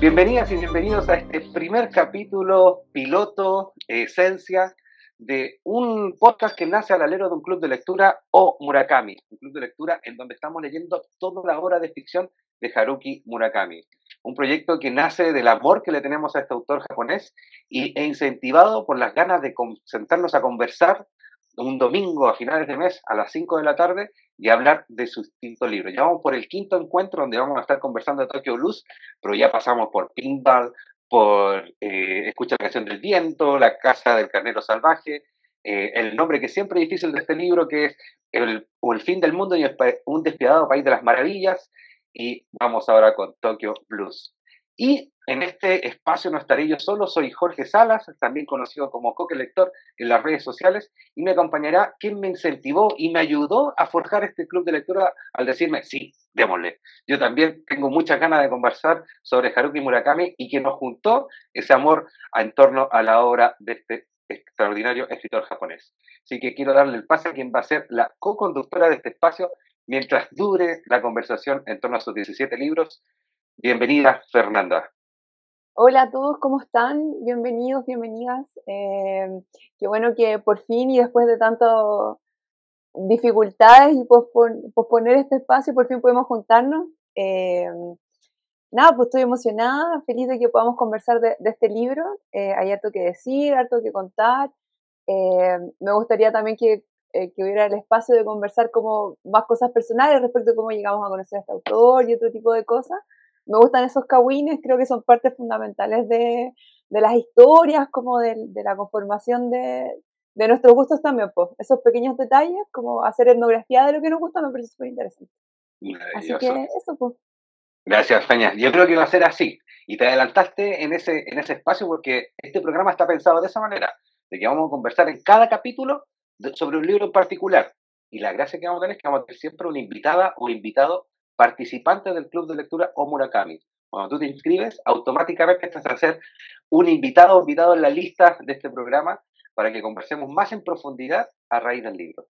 Bienvenidas y bienvenidos a este primer capítulo piloto, esencia, de un podcast que nace al alero de un club de lectura o Murakami, un club de lectura en donde estamos leyendo toda la obra de ficción de Haruki Murakami. Un proyecto que nace del amor que le tenemos a este autor japonés y, e incentivado por las ganas de sentarnos a conversar un domingo a finales de mes a las 5 de la tarde y hablar de su quinto libro. Ya vamos por el quinto encuentro donde vamos a estar conversando de Tokyo Blues, pero ya pasamos por Pinball, por eh, Escucha la canción del viento, La casa del carnero salvaje, eh, el nombre que siempre es difícil de este libro, que es el fin del mundo y un despiadado país de las maravillas, y vamos ahora con Tokyo Blues. Y en este espacio no estaré yo solo, soy Jorge Salas, también conocido como Coque Lector en las redes sociales, y me acompañará quien me incentivó y me ayudó a forjar este club de lectura al decirme, sí, démosle. Yo también tengo muchas ganas de conversar sobre Haruki Murakami y que nos juntó ese amor en torno a la obra de este extraordinario escritor japonés. Así que quiero darle el pase a quien va a ser la co-conductora de este espacio mientras dure la conversación en torno a sus 17 libros. Bienvenida, Fernanda. Hola a todos, ¿cómo están? Bienvenidos, bienvenidas. Eh, qué bueno que por fin y después de tantas dificultades y posponer este espacio, por fin podemos juntarnos. Eh, nada, pues estoy emocionada, feliz de que podamos conversar de, este libro. Eh, hay harto que decir, harto que contar. me gustaría también que eh, que hubiera el espacio de conversar como más cosas personales respecto a cómo llegamos a conocer a este autor y otro tipo de cosas. Me gustan esos cagüines, creo que son partes fundamentales de, de las historias, como de, de la conformación de, de, nuestros gustos también, pues. Esos pequeños detalles, como hacer etnografía de lo que nos gusta, me parece súper interesante. Así que eso, pues. Gracias, Feña. Yo creo que va a ser así. Y te adelantaste en ese, en ese espacio porque este programa está pensado de esa manera, de que vamos a conversar en cada capítulo sobre un libro en particular. Y la gracia que vamos a tener es que vamos a tener siempre una invitada o invitado participante del club de lectura o Murakami. Cuando tú te inscribes, automáticamente estás a ser un invitado o invitado en la lista de este programa para que conversemos más en profundidad a raíz del libro.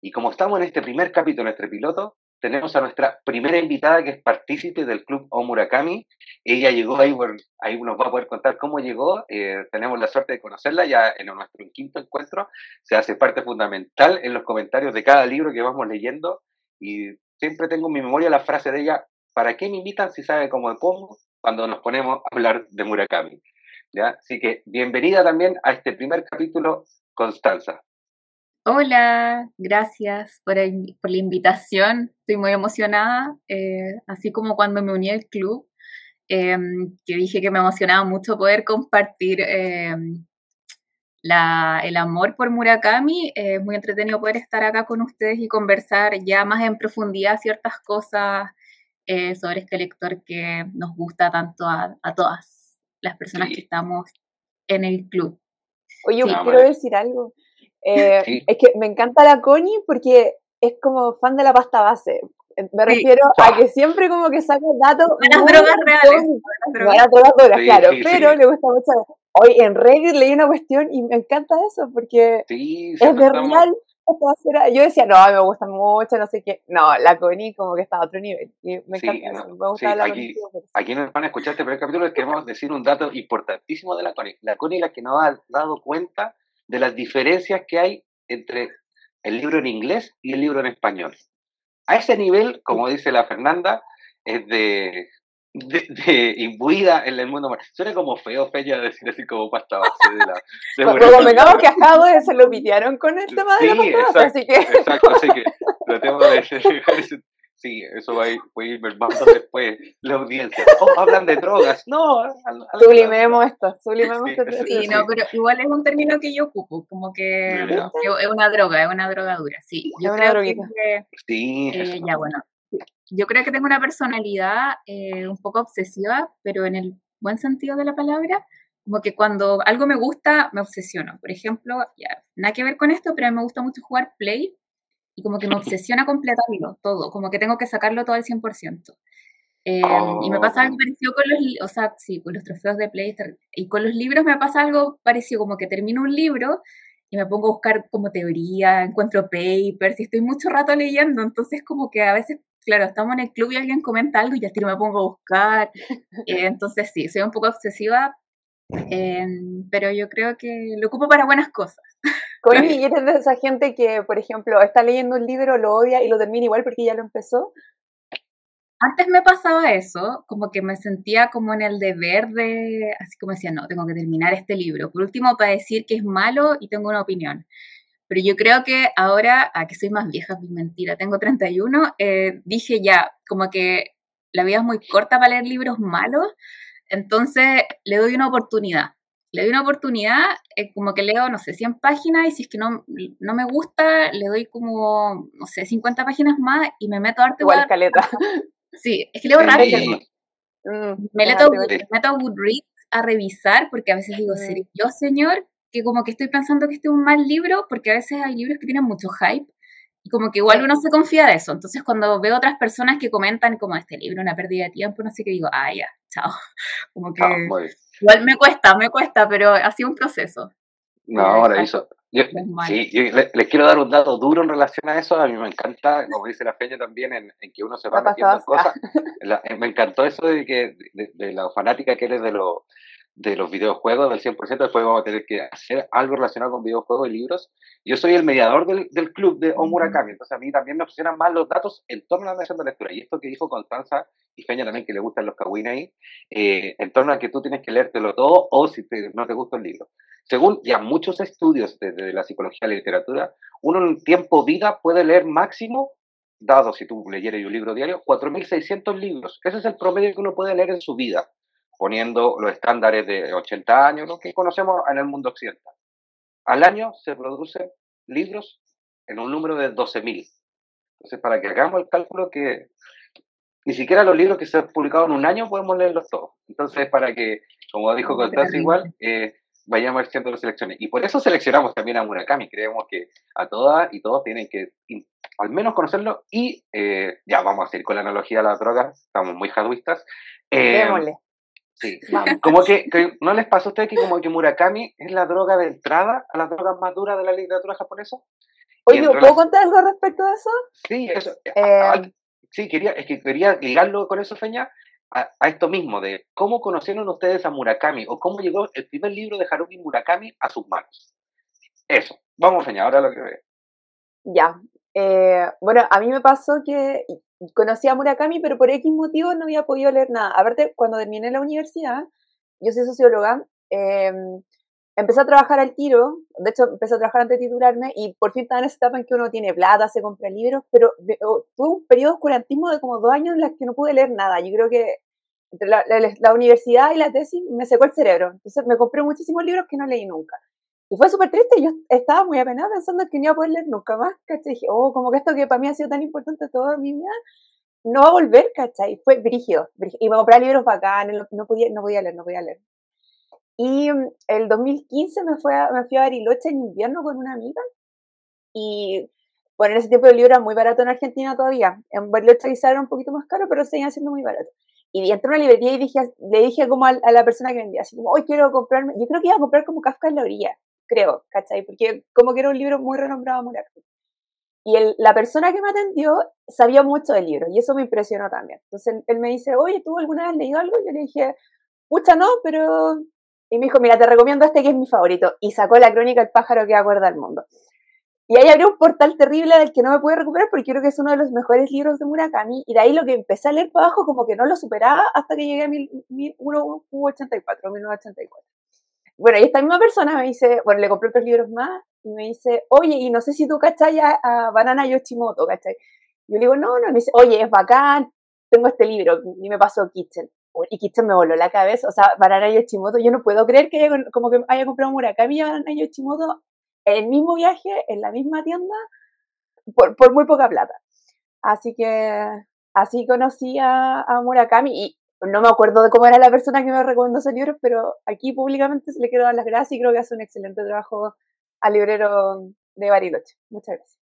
Y como estamos en este primer capítulo, nuestro piloto, tenemos a nuestra primera invitada que es partícipe del Club Omurakami. Ella llegó ahí, ahí nos va a poder contar cómo llegó. Eh, tenemos la suerte de conocerla ya en nuestro quinto encuentro. Se hace parte fundamental en los comentarios de cada libro que vamos leyendo. Y siempre tengo en mi memoria la frase de ella, ¿para qué me invitan si sabe cómo de cómo cuando nos ponemos a hablar de Murakami? ¿Ya? Así que bienvenida también a este primer capítulo, Constanza. Hola, gracias por, la invitación. Estoy muy emocionada, eh, así como cuando me uní al club, em, que dije que me emocionaba mucho poder compartir em, el amor por Murakami. es muy entretenido poder estar acá con ustedes y conversar ya más en profundidad ciertas cosas eh, sobre este lector que nos gusta tanto a, todas las personas que estamos en el club. Oye, quiero decir algo. Eh, es que me encanta la Connie porque es como fan de la pasta base. Me refiero a que siempre como que saca datos. Buenas drogas reales. Buenas drogas claro. pero le gusta mucho. Hoy en Reddit leí una cuestión y me encanta eso porque es de real. Yo decía, no, me gusta mucho, no sé qué. No, la Connie como que está a otro nivel. Y me encanta eso. Me gusta la aquí, aquí nos van a escuchar este primer capítulo queremos decir un dato importantísimo de la Connie. La Connie es la que nos ha dado cuenta de las diferencias que hay entre el libro en inglés y el libro en español. A ese nivel, como dice la Fernanda, es de, de, imbuida en el mundo. Suena como feo, fea decir así como pasta base de la. De que a se lo pitearon con el tema de la pasta base, así que. Exacto, así que tratemos de Sí, eso va a ir, ir después la audiencia. Oh, hablan de drogas. No, sublimemos esto, sublimemos esto. Sí, no, pero igual es un término que yo ocupo, como que, es una droga, es una drogadura. Sí, yo creo que. Sí, eh, ya, bueno. Yo creo que tengo una personalidad eh, un poco obsesiva, pero en el buen sentido de la palabra, como que cuando algo me gusta, me obsesiono. Por ejemplo, ya, nada que ver con esto, pero a mí me gusta mucho jugar Play y como que me obsesiona completarlo todo, como que tengo que sacarlo todo al 100%. Eh, Y me pasa algo oh. parecido con los, o sea, sí, con los trofeos de Play y con los libros me pasa algo parecido, como que termino un libro y me pongo a buscar como teoría, encuentro papers y estoy mucho rato leyendo, entonces como que a veces, claro, estamos en el club y alguien comenta algo y ya tiro me pongo a buscar, eh, entonces sí, soy un poco obsesiva, em, pero yo creo que lo ocupo para buenas cosas. ¿y eres de esa gente que, por ejemplo, está leyendo un libro, lo odia y lo termina igual porque ya lo empezó? Antes me pasaba eso, como que me sentía como en el deber de, así como decía, no, tengo que terminar este libro. Por último, para decir que es malo y tengo una opinión. Pero yo creo que ahora, a que soy más vieja, es mentira, tengo 31, eh, dije ya, como que la vida es muy corta para leer libros malos, entonces le doy una oportunidad. Le doy una oportunidad, eh, como que leo, no sé, 100 páginas y si es que no, no me gusta, le doy como, no sé, 50 páginas más y me meto a arte. Igual caleta. Sí, es que leo rápido. Mm, me, meto, meto, a Goodreads a revisar porque a veces digo, mm. yo señor? Que como que estoy pensando que este es un mal libro porque a veces hay libros que tienen mucho hype y como que igual uno se confía de eso. Entonces cuando veo otras personas que comentan como este libro, una pérdida de tiempo, no sé qué digo, ah, ya, chao. Como que ah, igual me cuesta, me cuesta, pero ha sido un proceso. No, ahora eso, sí, les, quiero dar un dato duro en relación a eso. A mí me encanta, como dice la Feña también, en, que uno se va metiendo en cosas. Eh, me encantó eso de que de, la fanática que eres de, lo, de los videojuegos del 100%. Después vamos a tener que hacer algo relacionado con videojuegos y libros. Yo soy el mediador del, del club de Omurakami, entonces a mí también me obsesionan más los datos en torno a la nación de lectura. Y esto que dijo Constanza y Feña también, que le gustan los kawin ahí, eh, en torno a que tú tienes que leértelo todo o si no te gusta el libro. Según ya muchos estudios de, la psicología y la literatura, uno en tiempo vida puede leer máximo, dado si tú leyeras un libro diario, 4.600 libros. Ese es el promedio que uno puede leer en su vida, poniendo los estándares de 80 años, lo que conocemos en el mundo occidental. Al año se producen libros en un número de 12.000. Entonces, para que hagamos el cálculo que ni siquiera los libros que se han publicado en un año podemos leerlos todos. Entonces, para que, como dijo Constanza igual, eh, vayamos haciendo las selecciones. Y por eso seleccionamos también a Murakami. Creemos que a todas y todos tienen que al menos conocerlo. Y eh, ya vamos a ir con la analogía de las drogas. Estamos muy jaduistas. Eh, sí. Como que, ¿no les pasa a ustedes que como que Murakami es la droga de entrada a las drogas más duras de la literatura japonesa? Oye, ¿puedo contar algo respecto a eso? Sí, eso. Eh, sí, quería, es que quería ligarlo con eso, Feña, a, esto mismo, de cómo conocieron ustedes a Murakami o cómo llegó el primer libro de Haruki Murakami a sus manos. Eso, vamos a ahora lo que ve. Ya, eh, bueno, a mí me pasó que conocí a Murakami, pero por X motivos no había podido leer nada. Aparte, cuando terminé la universidad, yo soy socióloga, em, empecé a trabajar al tiro, de hecho empecé a trabajar antes de titularme y por fin estaba en esa etapa en que uno tiene plata, se compra libros, pero tuve un periodo de oscurantismo de como dos años en los que no pude leer nada. Yo creo que la, la, universidad y la tesis me secó el cerebro. Entonces me compré muchísimos libros que no leí nunca. Y fue súper triste, yo estaba muy apenada pensando que no iba a poder leer nunca más, ¿cachai? dije, oh, como que esto que para mí ha sido tan importante toda mi vida, no va a volver, ¿cachai? Fue brígido, Y me compré libros bacanes, no podía, no podía leer, no podía leer. Y mm, el 2015 me, fue me fui a Bariloche en invierno con una amiga y bueno, en ese tiempo el libro era muy barato en Argentina todavía. En Bariloche quizá era un poquito más caro, pero seguía siendo muy barato. Y entré a una librería y dije, le dije como a, la persona que vendía, así como, hoy quiero comprarme, yo creo que iba a comprar como Kafka en la orilla, creo, ¿cachai? Porque como que era un libro muy renombrado Murakami. Y el, la persona que me atendió sabía mucho del libro y eso me impresionó también. Entonces él, me dice, oye, ¿tú alguna vez leído algo? Y yo le dije, pucha, no, pero y me dijo, mira, te recomiendo este que es mi favorito. Y sacó la crónica El pájaro que acuerda al mundo. Y ahí abrió un portal terrible del que no me pude recuperar porque creo que es uno de los mejores libros de Murakami. Y de ahí lo que empecé a leer para abajo como que no lo superaba hasta que llegué a 1984, 1984. Bueno, y esta misma persona me dice, bueno, le compré otros libros más y me dice, oye, y no sé si tú cachai a, Banana Yoshimoto, ¿cachai? Yo le digo, no, no, me dice, oye, es bacán, tengo este libro, y me pasó Kitchen y Kitchen me voló la cabeza, o sea, Banana Yoshimoto, yo no puedo creer que haya, como que haya comprado Murakami y Banana Yoshimoto en el mismo viaje, en la misma tienda, por, por muy poca plata. Así que así conocí a, Murakami y no me acuerdo de cómo era la persona que me recomendó ese libro, pero aquí públicamente se le quiero dar las gracias y creo que hace un excelente trabajo al librero de Bariloche. Muchas gracias.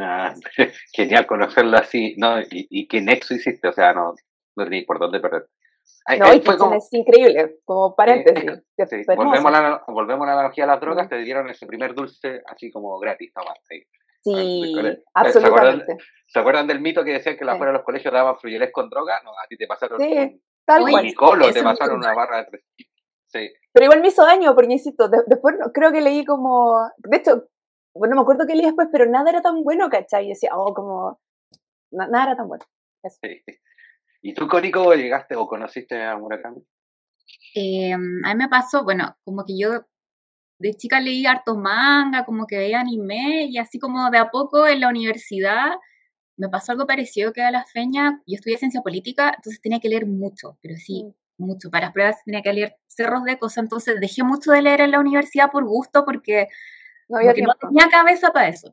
Ah, genial conocerlo así, ¿no? Y, y qué nexo hiciste, o sea, no, no ni por dónde perder. no, y fue es increíble, como paréntesis. volvemos, a la, volvemos a la analogía de las drogas, te dieron ese primer dulce así como gratis, nomás. Sí, sí absolutamente. ¿Se acuerdan, del mito que decían que la afuera de los colegios daban fruyeles con droga? No, a ti te pasaron sí, tal cual. te pasaron una barra de tres. Sí. Pero igual me hizo daño, porque insisto, después creo que leí como. De hecho, bueno, no me acuerdo qué leí después, pero nada era tan bueno, ¿cachai? Y decía, oh, como. nada era tan bueno. Sí. ¿Y tú, Cori, cómo llegaste o conociste a Murakami? Eh, a mí me pasó, bueno, como que yo de chica leí harto manga, como que veía anime, y así como de a poco en la universidad me pasó algo parecido que a la feña. Yo estudié ciencia política, entonces tenía que leer mucho, pero sí, mm. mucho. Para las pruebas tenía que leer cerros de cosas, entonces dejé mucho de leer en la universidad por gusto, porque no, había no tenía cabeza para eso.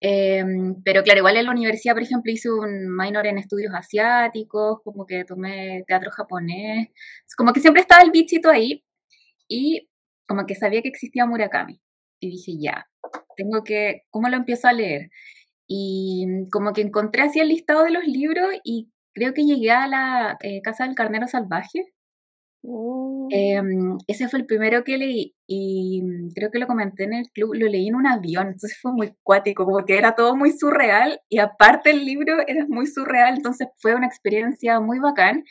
Em, pero claro, igual en la universidad, por ejemplo, hice un minor en estudios asiáticos, como que tomé teatro japonés, como que siempre estaba el bichito ahí y como que sabía que existía Murakami. Y dije, ya, tengo que, ¿cómo lo empiezo a leer? Y como que encontré así el listado de los libros y creo que llegué a la eh, Casa del Carnero Salvaje, Mm. Em, ese fue el primero que leí y mm, creo que lo comenté en el club, lo leí en un avión, entonces fue muy cuático, porque era todo muy surreal y aparte el libro era muy surreal, entonces fue una experiencia muy bacán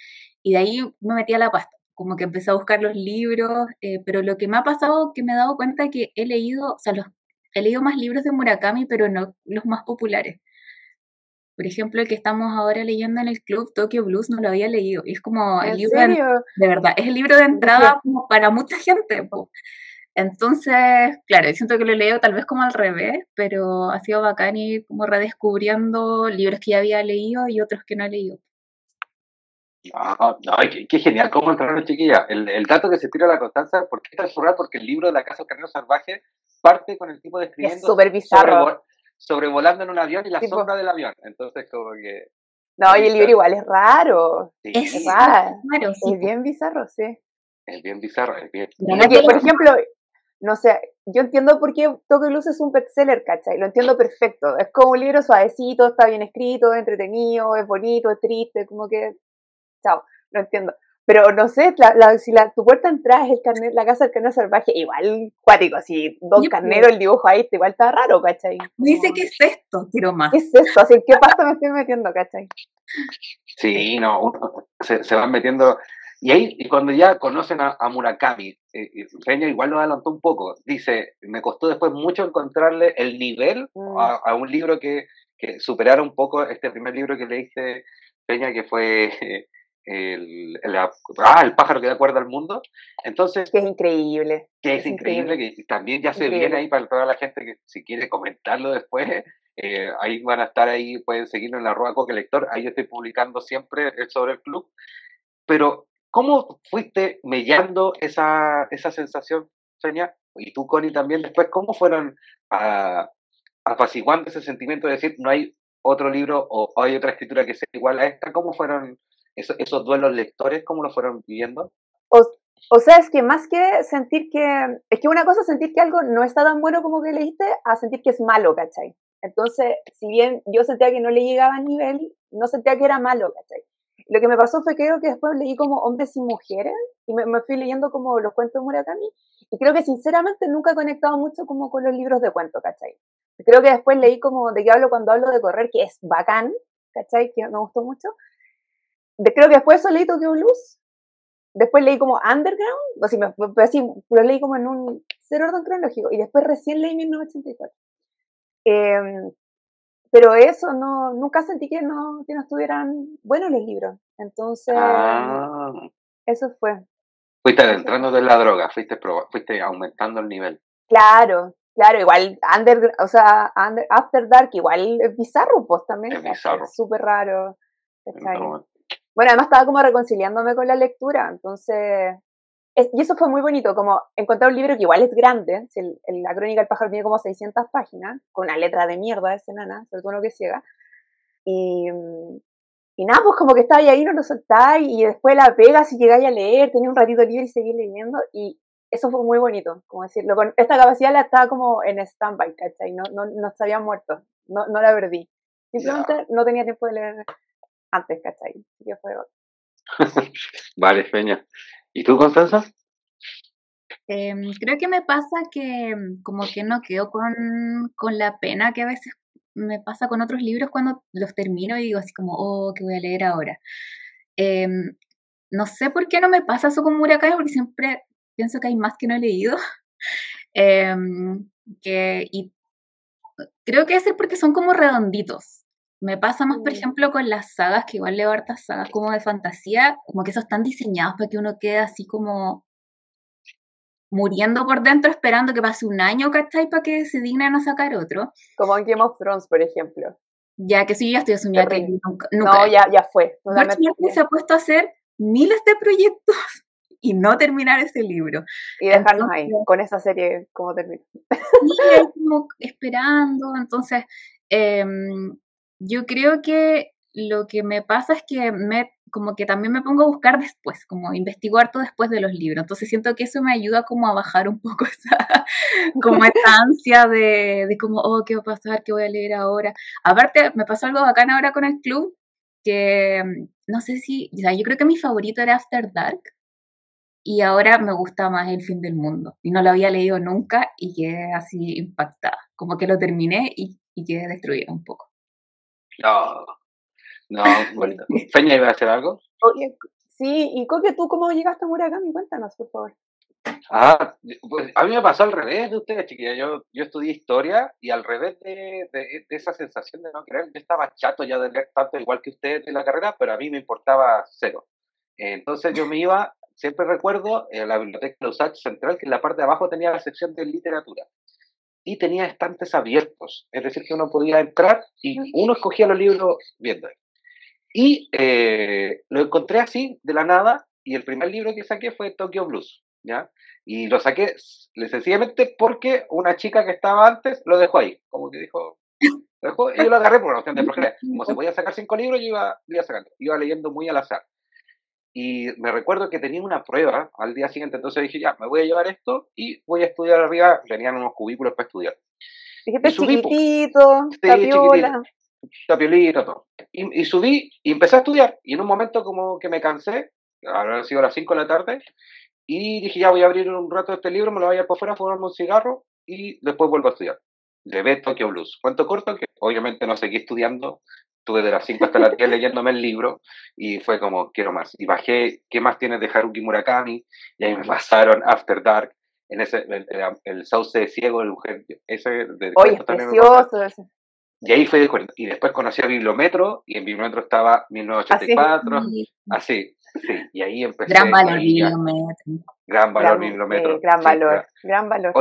y de ahí me metí a la pasta, como que empecé a buscar los libros, eh, pero lo que me ha pasado que me he dado cuenta que he leído, o sea, los, he leído más libros de Murakami, pero no los más populares. Por ejemplo, el que estamos ahora leyendo en el club, Tokyo Blues, no lo había leído. Y es como el libro de, verdad, es el libro de entrada para mucha gente. Entonces, claro, siento que lo leo tal vez como al revés, pero ha sido bacán ir como redescubriendo libros que ya había leído y otros que no he leído. No, no, qué, genial cómo entraron chiquilla. El, el dato que se tira a la constancia, ¿por qué está surreal? Porque el libro de la Casa del Carnero Salvaje parte con el tipo describiendo. Es súper bizarro sobrevolando en un avión y la sombra del avión. Entonces, como que. No, y el libro igual es raro. Es, raro. Es bien bizarro, sí. Es bien bizarro, es bien. por ejemplo, no sé, yo entiendo por qué Toque Luz es un bestseller, ¿cachai? Lo entiendo perfecto. Es como un libro suavecito, está bien escrito, entretenido, es bonito, es triste, como que. Chao, lo entiendo. Pero no sé, la, si la, tu puerta de entrada es el carnet, la casa del carnero salvaje, igual cuático, así, Don Carnero, el dibujo ahí, igual está raro, ¿cachai? Dice, ¿qué es esto? Quiero más. ¿Qué es esto? Así, ¿qué pasa me estoy metiendo, cachai? Sí, no, se, se, van metiendo. Y ahí, y cuando ya conocen a, Murakami, eh, Peña igual lo adelantó un poco. Dice, me costó después mucho encontrarle el nivel mm. a, un libro que, que superara un poco este primer libro que leíste, Peña, que fue el, ah, el pájaro que da cuerda al mundo. Entonces. Que es increíble. Que es, increíble, que también ya se viene ahí para toda la gente que si quiere comentarlo después. Eh, ahí van a estar ahí, pueden seguirnos en la arroba coque lector, ahí yo estoy publicando siempre sobre el club. Pero, ¿cómo fuiste mellando esa, esa sensación, Sonia? Y tú, Connie, también después, ¿cómo fueron a, apaciguando ese sentimiento de decir, no hay otro libro o hay otra escritura que sea igual a esta? ¿Cómo fueron esos duelos lectores, cómo lo fueron viviendo? O, o, sea, es que más que sentir que, es que una cosa es sentir que algo no está tan bueno como que leíste, a sentir que es malo, ¿cachai? Entonces, si bien yo sentía que no le llegaba a nivel, no sentía que era malo, ¿cachai? Lo que me pasó fue que creo que después leí como Hombres y Mujeres y me, fui leyendo como los cuentos de Murakami y creo que sinceramente nunca he conectado mucho como con los libros de cuentos, ¿cachai? Creo que después leí como de qué hablo cuando hablo de correr, que es bacán, ¿cachai? Que me gustó mucho, creo que después eso leí Tokyo Blues. Después leí como Underground, o sea, me, así, lo leí como en un cero orden cronológico. Y después recién leí 1984. Em, pero eso, no, nunca sentí que no, que no estuvieran buenos los libros. Entonces, ah. eso fue. Fuiste adentrando de la droga, fuiste, fuiste aumentando el nivel. Claro, claro, igual under, o sea, After Dark igual es bizarro, pues también. Es bizarro. Súper raro. Bueno, además estaba como reconciliándome con la lectura, entonces... y eso fue muy bonito, como encontrar un libro que igual es grande, la crónica del pájaro tiene como 600 páginas, con una letra de mierda ese nana, sobre todo lo que ciega. Y, y nada, pues como que estaba ahí, no lo soltáis, y después la pegas y llegáis a leer, tenía un ratito libre y seguí leyendo, y eso fue muy bonito, como decirlo. Con esta capacidad la estaba como en stand-by, ¿cachai? No, no, no se había muerto, no, no la perdí. Simplemente no tenía tiempo de leer antes, ¿cachai? Yo fue vale, Peña. ¿Y tú, Constanza? Em, creo que me pasa que mm, como que no quedo con, con la pena que a veces me pasa con otros libros cuando los termino y digo así como, oh, ¿qué voy a leer ahora? Em, no sé por qué no me pasa eso con Murakami, porque siempre pienso que hay más que no he leído. Em, que, y creo que es porque son como redonditos. Me pasa más, por mm. ejemplo, con las sagas, que igual leo hartas sagas como de fantasía, como que esos están diseñados para que uno quede así como muriendo por dentro esperando que pase un año, ¿cachai? Para que se dignen a sacar otro. Como en Game of Thrones, por ejemplo. Ya, que sí, ya estoy asumida que nunca, No, ya, ya fue. se ha puesto a hacer miles de proyectos y no terminar ese libro. Y dejarnos ahí, con esa serie, como termina. Sí, como esperando. Entonces, em, yo creo que lo que me pasa es que me como que también me pongo a buscar después, como investigo harto después de los libros. Entonces siento que eso me ayuda como a bajar un poco esa, como esa ansia de, de como, oh, ¿qué va a pasar? ¿Qué voy a leer ahora? Aparte, me pasó algo bacán ahora con el club, que mm, no sé si, o sea, yo creo que mi favorito era After Dark, y ahora me gusta más El fin del mundo. Y no lo había leído nunca y quedé así impactada. Como que lo terminé y, y quedé destruida un poco. No, no, bueno. ¿Feña iba a hacer algo? sí, y Coque, ¿tú cómo llegaste a Murakami? Cuéntanos, por favor. Ah, pues a mí me pasó al revés de ustedes, chiquilla. Yo, yo estudié historia y al revés de, de, esa sensación de no creer, yo estaba chato ya de leer tanto igual que ustedes en la carrera, pero a mí me importaba cero. Entonces yo me iba, siempre recuerdo, a la biblioteca de Usach Central, que en la parte de abajo tenía la sección de literatura y tenía estantes abiertos, es decir, que uno podía entrar y uno escogía los libros viendo. Y eh, lo encontré así, de la nada, y el primer libro que saqué fue Tokyo Blues, ¿ya? Y lo saqué sencillamente porque una chica que estaba antes lo dejó ahí, como que dijo, lo dejó, y yo lo agarré por una cuestión de flojera. Como se podía sacar cinco libros, yo iba, iba sacando, iba leyendo muy al azar. Y me recuerdo que tenía una prueba al día siguiente, entonces dije, ya, me voy a llevar esto y voy a estudiar arriba, tenían unos cubículos para estudiar. Dijiste chiquitito, tapiola. Tapiolito, todo. Y, subí y empecé a estudiar. Y en un momento como que me cansé, habrán sido las 5 de la tarde, y dije, ya voy a abrir un rato este libro, me lo voy a ir por fuera, fumarme un cigarro y después vuelvo a estudiar. De Tokyo Blues. Cuento corto que obviamente no seguí estudiando, estuve de las 5 hasta las 10 leyéndome el libro y fue como, quiero más. Y bajé, ¿qué más tienes de Haruki Murakami? Y ahí me pasaron After Dark, en ese, el, el, sauce ciego, el mujer, ese de Oye, precioso ese. Y ahí fue Y después conocí a Bibliometro, y en Bibliometro estaba 1984, así, sí. Y ahí empecé. Gran valor Bibliometro. Gran valor Bibliometro. gran valor, gran valor.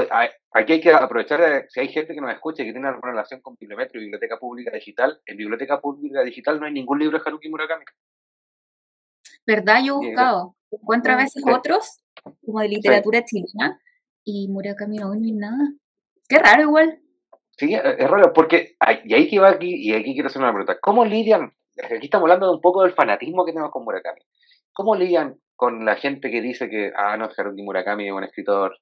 aquí hay que aprovechar, de, si hay gente que nos escucha y que tiene alguna relación con Bibliometro y Biblioteca Pública Digital, en Biblioteca Pública Digital no hay ningún libro de Haruki Murakami. ¿Verdad? Yo he buscado. Encuentro a veces otros, como de literatura chilena, y Murakami no hay nada. Qué raro igual. Sí, es raro, porque, y ahí que va aquí, y aquí quiero hacer una pregunta, ¿cómo lidian, aquí estamos hablando de un poco del fanatismo que tenemos con Murakami, ¿cómo lidian con la gente que dice que, ah, no, Haruki Murakami es un escritor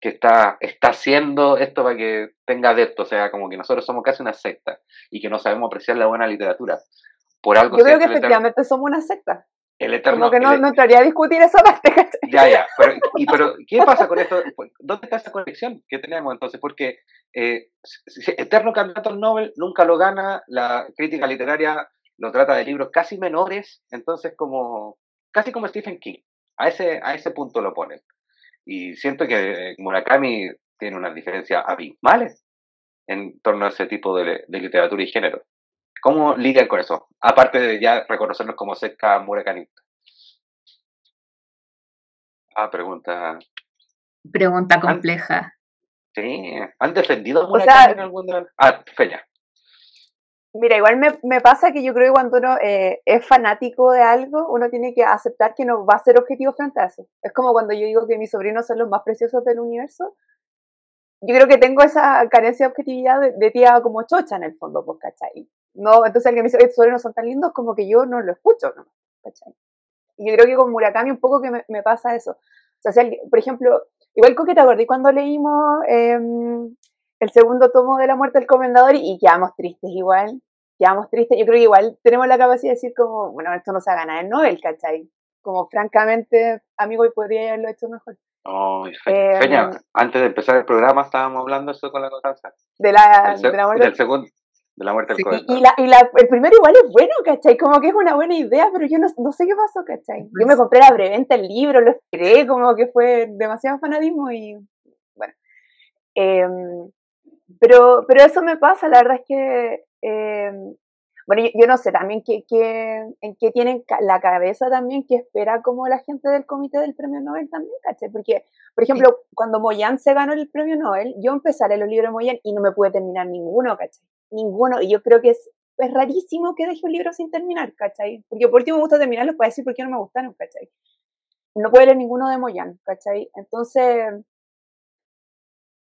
que está, está haciendo esto para que tenga adeptos, o sea, como que nosotros somos casi una secta y que no sabemos apreciar la buena literatura. Por algo Yo creo que efectivamente somos una secta. El eterno, Como que no, no entraría a discutir esa parte. Ya, ya. Pero, y, pero, ¿qué pasa con esto? ¿Dónde está esa conexión que tenemos entonces? Porque eh, Eterno Candidato al Nobel nunca lo gana, la crítica literaria lo trata de libros casi menores, entonces como casi como Stephen King. A ese, a ese punto lo ponen. Y siento que Murakami tiene unas diferencias abismales en torno a ese tipo de, de literatura y género. ¿Cómo lidian con eso? Aparte de ya reconocernos como cerca muracanista. Ah, pregunta. Pregunta compleja. Sí, ¿han defendido a Murakami en algún Ah, Feña. Mira, igual me, me, pasa que yo creo que cuando uno eh, es fanático de algo, uno tiene que aceptar que no va a ser objetivo frente a eso. Es como cuando yo digo que mis sobrinos son los más preciosos del universo. Yo creo que tengo esa carencia de objetividad de, tía como chocha en el fondo, pues, ¿cachai? No, entonces alguien me dice, sobrinos son tan lindos como que yo no lo escucho, ¿no? Y yo creo que con Murakami un poco que me, pasa eso. O sea, por ejemplo, igual que te acordé cuando leímos em, el segundo tomo de La muerte del comendador y, quedamos tristes igual. quedamos tristes. Yo creo que igual tenemos la capacidad de decir como, bueno, esto no se ha ganado el Nobel, ¿cachai? Como francamente, amigo, y podría haberlo hecho mejor. Oh, Feña, antes de empezar el programa estábamos hablando eso con la Constanza. De la, de la muerte del segundo, de la muerte del sí, Y, la, y la, el primero igual es bueno, ¿cachai? Como que es una buena idea, pero yo no, no sé qué pasó, ¿cachai? Yo me compré la preventa, el libro, lo esperé, como que fue demasiado fanatismo y bueno. Eh, pero, pero eso me pasa, la verdad es que, eh, bueno, yo, no sé también qué, qué, en qué tienen la cabeza también, que espera como la gente del comité del premio Nobel también, ¿caché? Porque, por ejemplo, cuando Moyan se ganó el premio Nobel, yo empecé a leer los libros de Moyan y no me pude terminar ninguno, ¿caché? Ninguno, y yo creo que es, es rarísimo que deje un libro sin terminar, ¿cachai? Porque por último me gusta terminarlos para decir por qué no me gustaron, ¿cachai? No puedo leer ninguno de Moyan, ¿cachai? Entonces,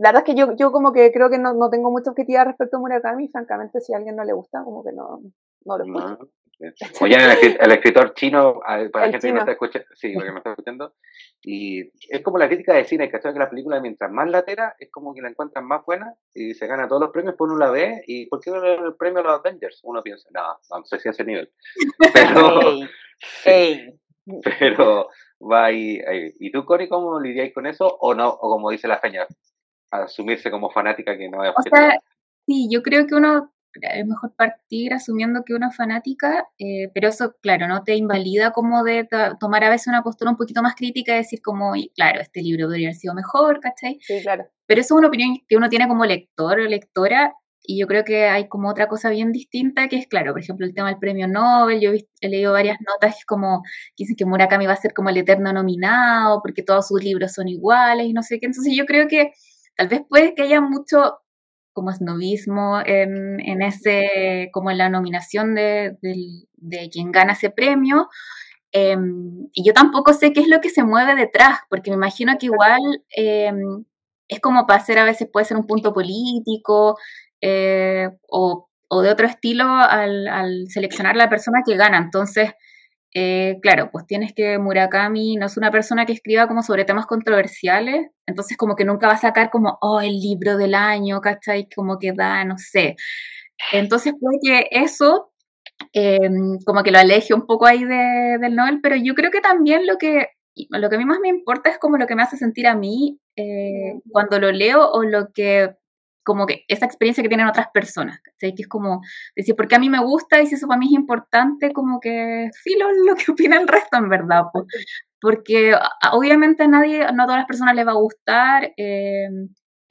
la verdad es que yo, yo como que creo que no, no tengo mucha objetividad respecto a Murakami, francamente si a alguien no le gusta, como que no, no lo escucho. Oye, el, escritor chino, para la gente que me está escuchando, sí, que me está escuchando, y es como la crítica de cine, ¿cachai? Que la película mientras más latera, es como que la encuentran más buena y se gana todos los premios, pues uno la ve, y ¿por qué no le el premio a los Avengers? Uno piensa, no, no sé si a ese nivel. Pero, pero va ahí, ¿Y tú, Cori, cómo lidiáis con eso? ¿O no? O como dice la feña, asumirse como fanática que no es o sea, sí, yo creo que uno es mejor partir asumiendo que una fanática, eh, pero eso, claro, no te invalida como de tomar a veces una postura un poquito más crítica y decir como, claro, este libro podría haber sido mejor, ¿cachai? Sí, claro. Pero eso es una opinión que uno tiene como lector o lectora y yo creo que hay como otra cosa bien distinta que es, claro, por ejemplo, el tema del premio Nobel, yo he, leído varias notas es como, que dicen que Murakami va a ser como el eterno nominado porque todos sus libros son iguales y no sé qué, entonces yo creo que Tal vez puede que haya mucho como esnovismo en, en ese, como en la nominación de, de, quien gana ese premio. Em, y yo tampoco sé qué es lo que se mueve detrás, porque me imagino que igual em, es como para hacer a veces puede ser un punto político eh, o, o, de otro estilo al, al, seleccionar la persona que gana. Entonces, eh, claro, pues tienes que Murakami no es una persona que escriba como sobre temas controversiales, entonces como que nunca va a sacar como, oh, el libro del año, ¿cachai? Como que da, no sé. Entonces puede que eso em, como que lo aleje un poco ahí de, del Nobel, pero yo creo que también lo que, lo que a mí más me importa es como lo que me hace sentir a mí eh, cuando lo leo o lo que como que esa experiencia que tienen otras personas, ¿cachai? Que es como decir, porque a mí me gusta y si eso para mí es importante, como que filo lo que opina el resto en verdad, porque obviamente a nadie, no a todas las personas les va a gustar em,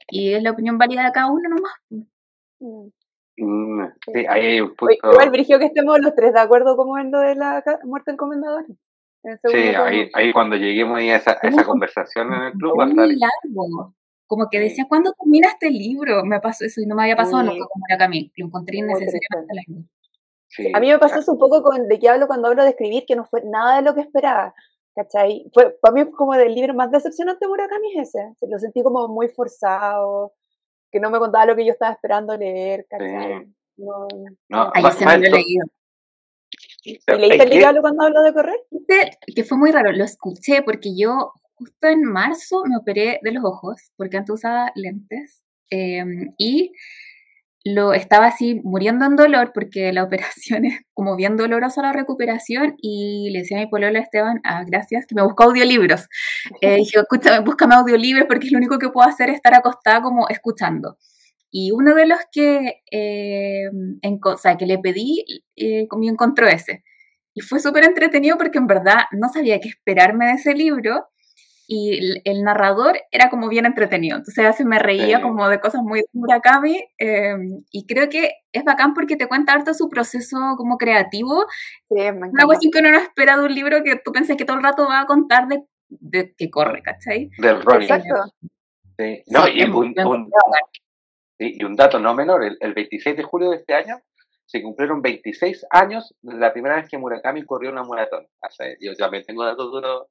y es la opinión válida de cada uno nomás. Mm. Mm, sí, ahí hay un punto... Igual, Brigio, que estemos los tres de acuerdo como en lo de la muerte del comendador. Sí, ahí, ahí cuando lleguemos a esa, esa conversación en el club va a estar... largo como que decía, ¿cuándo termina este libro? Me pasó eso y no me había pasado nunca como Murakami, lo encontré innecesario. Sí. A mí me pasó eso un poco con de qué hablo cuando hablo de escribir, que no fue nada de lo que esperaba. ¿Cachai? Fue, para mí fue como del libro más decepcionante de Murakami es ese. Lo sentí como muy forzado, que no me contaba lo que yo estaba esperando leer, ¿cachai? No, no, Ay, ese no lo he leído. ¿Y leíste el libro cuando hablo de correr? Que fue muy raro, lo escuché porque yo justo en marzo me operé de los ojos, porque antes usaba lentes, em, y lo estaba así muriendo en dolor, porque la operación es como bien dolorosa la recuperación, y le decía a mi pololo Esteban, ah, gracias, que me busca audiolibros. Eh, dije, escúchame, búscame audiolibros, porque es lo único que puedo hacer es estar acostada como escuchando. Y uno de los que, eh, en, o sea, que le pedí, eh, me encontró ese. Y fue súper entretenido porque en verdad no sabía qué esperarme de ese libro y el, narrador era como bien entretenido. Entonces a me reía como de cosas muy Murakami eh, y creo que es bacán porque te cuenta harto su proceso como creativo. Una cuestión que uno no espera de un libro que tú pensás que todo el rato va a contar de, de que corre, ¿cachai? Del running. Exacto. Sí. No, y, un, y, un, dato no menor, el, el 26 de julio de este año se cumplieron 26 años de la primera vez que Murakami corrió una maratón. yo también tengo datos duros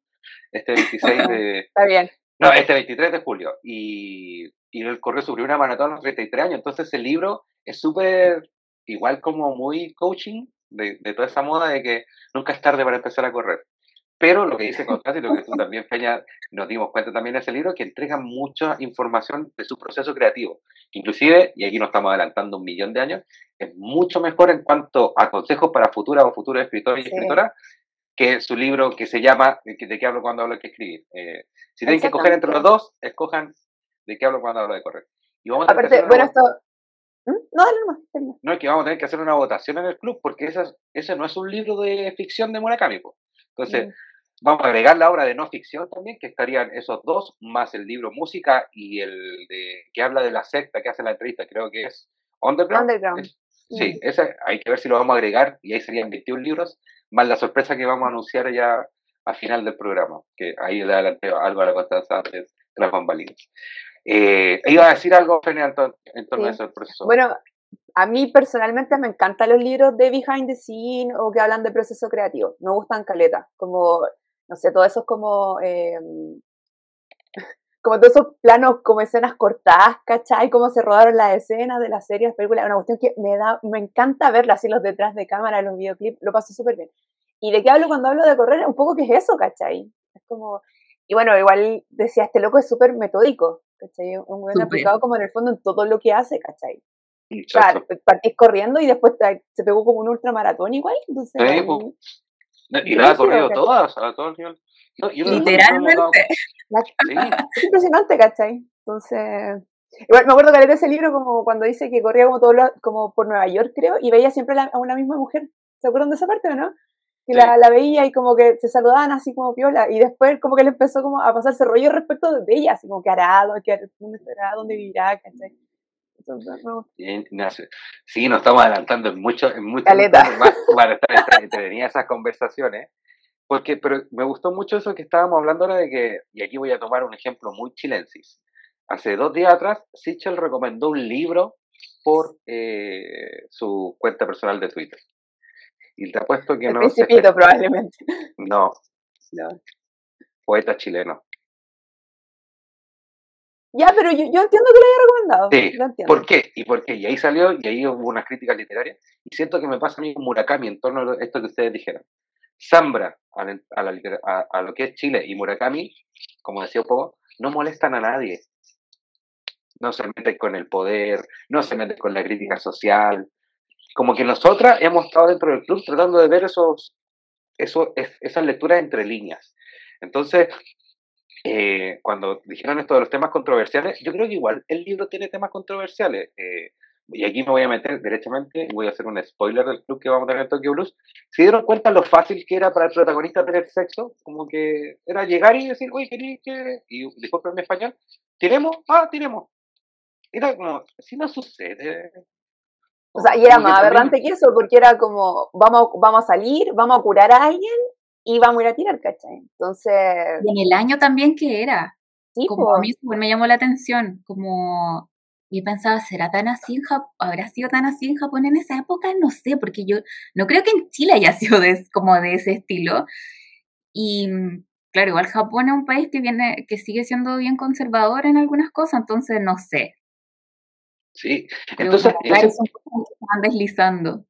este 26 de... Está bien. No, este 23 de julio. Y, y él corrió su primera maratón a los 33 años. Entonces el libro es súper, igual como muy coaching de, de, toda esa moda de que nunca es tarde para empezar a correr. Pero lo que dice Constanza y lo que tú también, Peña, nos dimos cuenta también en ese libro, que entrega mucha información de su proceso creativo. Inclusive, y aquí nos estamos adelantando un millón de años, es mucho mejor en cuanto a consejos para futuras o futuros escritores y escritoras que su libro que se llama ¿De qué hablo cuando hablo de escribir? Eh, si tienen que escoger entre los dos, escojan ¿De qué hablo cuando hablo de correr? Y vamos a Aparte, bueno, esto... ¿Mm? No, no, no, no, es que vamos a tener que hacer una votación en el club porque ese no es un libro de ficción de Murakami. Entonces, mm. Vamos a agregar la obra de no ficción también, que estarían esos dos, más el libro Música y el de que habla de la secta que hace la entrevista, creo que es Underground. Sí, ese hay que ver si lo vamos a agregar y ahí serían 21 libros, más la sorpresa que vamos a anunciar ya al final del programa, que ahí le adelanté algo a la Constanza antes las bambalinas. Eh, iba a decir algo, Fene, en, torno a ese proceso. Bueno, a mí personalmente me encantan los libros de behind the scene o que hablan de proceso creativo. Me gustan caleta. Como no sé, todo eso es como, em, como todos esos planos, como escenas cortadas, ¿cachai? Cómo se rodaron las escenas de las series, películas, una cuestión que me da, me encanta verla así los detrás de cámara, los videoclips, lo paso súper bien. ¿Y de qué hablo cuando hablo de correr? Un poco que es eso, ¿cachai? Es como, y bueno, igual decía, este loco es súper metódico, ¿cachai? Un buen aplicado como en el fondo en todo lo que hace, ¿cachai? Claro, partís corriendo y después se pegó como un ultramaratón igual, entonces... Y la ha corrido todas, a todo el nivel. Literalmente. Es impresionante, ¿cachai? Entonces, igual me acuerdo que leí ese libro como cuando dice que corría como todo como por Nueva York, creo, y veía siempre a una misma mujer. ¿Se acuerdan de esa parte o no? Que la, la, veía y como que se saludaban así como piola, y después como que le empezó como a pasarse rollo respecto de ella, así como que hará, dónde estará, dónde vivirá, ¿cachai? Sí, nos estamos adelantando en mucho, en mucho más para estar entretenidas esas conversaciones. Porque, pero me gustó mucho eso que estábamos hablando ahora de que, y aquí voy a tomar un ejemplo muy chilensis. Hace dos días atrás, Sichel recomendó un libro por eh, su cuenta personal de Twitter. Y te apuesto que El no. Principito, probablemente. No. no. Poeta chileno. Ya, pero yo, yo, entiendo que lo haya recomendado. Sí, ¿por qué? ¿Y por qué? Y ahí salió, y ahí hubo una crítica literaria, y siento que me pasa a mí con Murakami en torno a esto que ustedes dijeron. Zambra, a, lo que es Chile, y Murakami, como decía un poco, no molestan a nadie. No se meten con el poder, no se meten con la crítica social. Como que nosotras hemos estado dentro del club tratando de ver esos, esos, esas lecturas entre líneas. Entonces, eh, cuando dijeron esto de los temas controversiales, yo creo que igual el libro tiene temas controversiales. Eh, y aquí me voy a meter derechamente, voy a hacer un spoiler del club que vamos a tener en Tokyo Blues. ¿Se dieron cuenta lo fácil que era para el protagonista tener sexo? Como que era llegar y decir, oye, quería que. Y disculpen mi español, ¿tiremos? Ah, tiremos. Era como, si no sucede. O sea, y era más aberrante que eso, porque era como, vamos, vamos a salir, vamos a curar a alguien y vamos a ir a tirar, ¿cachai? Entonces... Y en el año también que era. Sí, como a mí me llamó la atención, como yo pensaba, ¿será tan así en Japón? ¿Habrá sido tan así en Japón en esa época? No sé, porque yo no creo que en Chile haya sido de, como de ese estilo. Y claro, igual Japón es un país que viene, que sigue siendo bien conservador en algunas cosas, entonces no sé. Sí, entonces... están deslizando.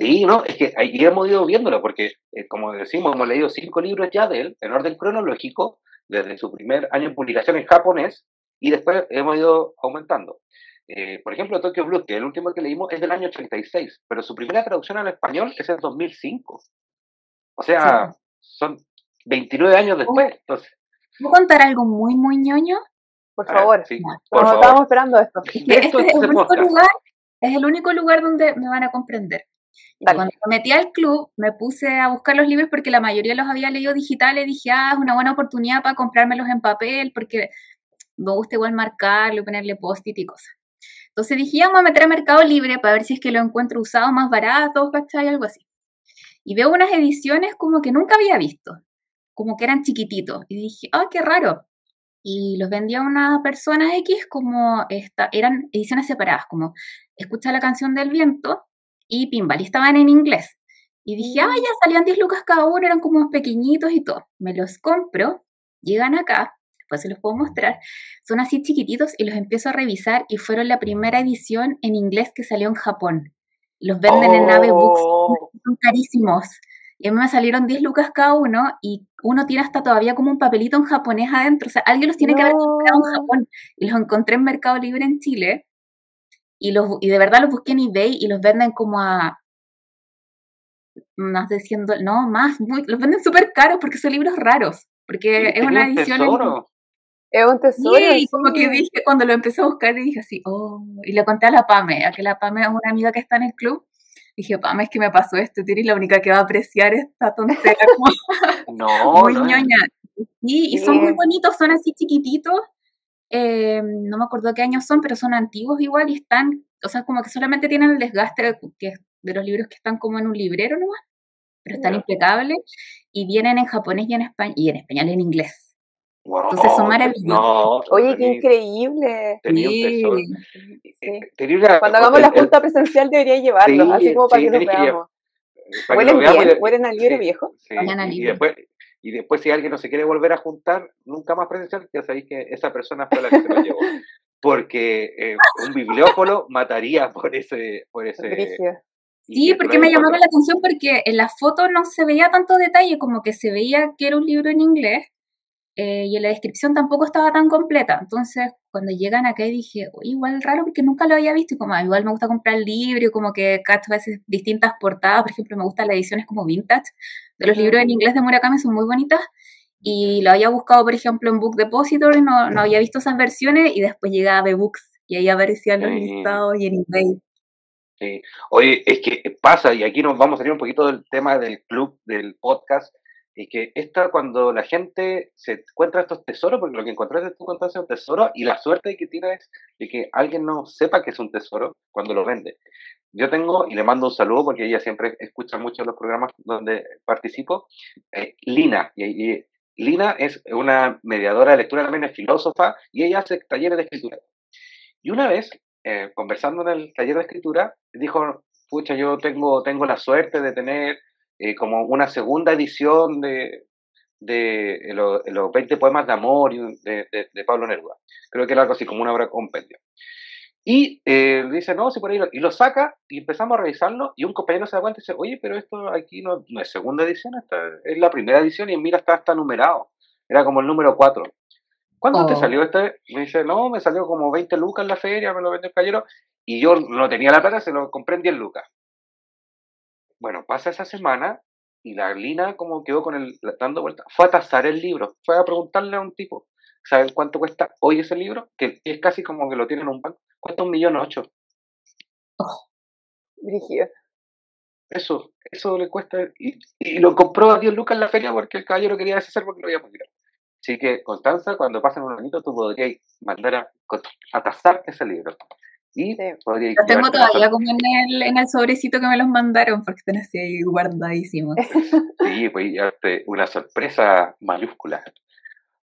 Sí, no, es que ahí hemos ido viéndolo, porque eh, como decimos, hemos leído cinco libros ya de él, en orden cronológico, desde su primer año en publicación en japonés, y después hemos ido aumentando. Eh, por ejemplo, Tokyo Blues, que el último que leímos es del año 86, pero su primera traducción al español es en 2005. O sea, son 29 años después. Entonces, ¿Puedo contar algo muy, muy ñoño? Por favor. sí, por favor. estábamos esperando esto. este es, el único lugar, es el único lugar donde me van a comprender. Cuando me metí al club, me puse a buscar los libros porque la mayoría los había leído digitales. Dije, ah, es una buena oportunidad para comprármelos en papel porque me gusta igual marcarlo, ponerle post-it y cosas. Entonces dije, vamos a meter a Mercado Libre para ver si es que lo encuentro usado más barato, ¿cachai? Algo así. Y veo unas ediciones como que nunca había visto, como que eran chiquititos. Y dije, ah, qué raro. Y los vendía una persona X como esta, eran ediciones separadas, como escucha la canción del viento y Pinball, y estaban en inglés. Y dije, ah, ya salían 10 lucas cada uno, eran como pequeñitos y todo. Me los compro, llegan acá, después se los puedo mostrar. Son así chiquititos y los empiezo a revisar y fueron la primera edición en inglés que salió en Japón. Los venden en Nave Books, oh. son carísimos. y a mí me salieron 10 lucas cada uno y uno tiene hasta todavía como un papelito en japonés adentro, o sea, alguien los tiene que haber comprado en Japón y los encontré en Mercado Libre en Chile y, los, y de verdad los busqué en eBay y los venden como a más de 100 no, más, los venden súper caros porque son libros raros, porque es una edición... Es un tesoro. Sí, como que dije, cuando lo empecé a buscar, y dije así, oh, y le conté a la Pame, a que la Pame es una amiga que está en el club, dije, Pame, es que me pasó esto, tú eres la única que va a apreciar esta tontería. no, muy ñoña. Sí, y son muy bonitos, son así chiquititos, eh, no me acuerdo qué años son, pero son antiguos igual y están, o sea, como que solamente tienen el desgaste de, que, de los libros que están como en un librero nomás, pero están impecables y vienen en japonés y en español, y en español y en inglés. Entonces son maravillosos. Oye, qué increíble. Sí. Sí. Cuando hagamos la junta presencial debería llevarlos, así como para que nos veamos. ¿Huelen bien? ¿Huelen al libro viejo? Y, después, y después si alguien no se quiere volver a juntar nunca más presencial, ya sabéis que esa persona fue la que se lo llevó. Porque eh, un bibliófilo mataría por ese... Por ese Sí, porque me llamaba la atención porque en la foto no se veía tanto detalle, como que se veía que era un libro en inglés, eh, y en la descripción tampoco estaba tan completa. Entonces, cuando llegan acá dije, igual raro porque nunca lo había visto. Y como igual me gusta comprar libros, como que cada veces distintas portadas. Por ejemplo, me gustan las ediciones como vintage de los libros en inglés de Murakami, son muy bonitas. Y lo había buscado, por ejemplo, en Book Depository, no, no había visto esas versiones. Y después llegaba a Books y ahí aparecían los listados y en eBay. Sí. Oye, es que pasa, y aquí nos vamos a salir un poquito del tema del club, del podcast, y que esta, cuando la gente se encuentra estos tesoros, porque lo que encontraste tú contaste es un tesoro, y la suerte que tiene es de que alguien no sepa que es un tesoro cuando lo vende. Yo tengo, y le mando un saludo porque ella siempre escucha mucho los programas donde participo, eh, Lina. Y, Lina es una mediadora de lectura, también es filósofa, y ella hace talleres de escritura. Y una vez, eh, conversando en el taller de escritura, dijo, pucha, yo tengo, tengo la suerte de tener eh, como una segunda edición de, de, los 20 poemas de amor de, de, Pablo Neruda. Creo que era algo así como una obra compendio. Y eh, dice, no, sí, por ahí, y lo saca y empezamos a revisarlo y un compañero se da cuenta y dice, oye, pero esto aquí no, no es segunda edición, esta es la primera edición y mira, está, está numerado. Era como el número 4. ¿Cuándo te oh. salió este? Me dice, no, me salió como 20 lucas en la feria, me lo vendió el caballero y yo no tenía la plata, se lo compré en 10 lucas. Bueno, pasa esa semana y la Lina como quedó con el dando vuelta, fue a tasar el libro, fue a preguntarle a un tipo, ¿saben cuánto cuesta hoy ese libro? Que es casi como que lo tienen en un banco, cuesta un millón ocho. Oh, Eso, eso le cuesta, y, y, lo compró a 10 lucas en la feria porque el caballero quería deshacer porque lo había tirar. Así que, Constanza, cuando pasen un añito, tú podrías mandar a, a tasar ese libro. Y Lo tengo todavía como en el, en el sobrecito que me los mandaron, porque están así ahí guardadísimos. sí, pues ya una sorpresa mayúscula.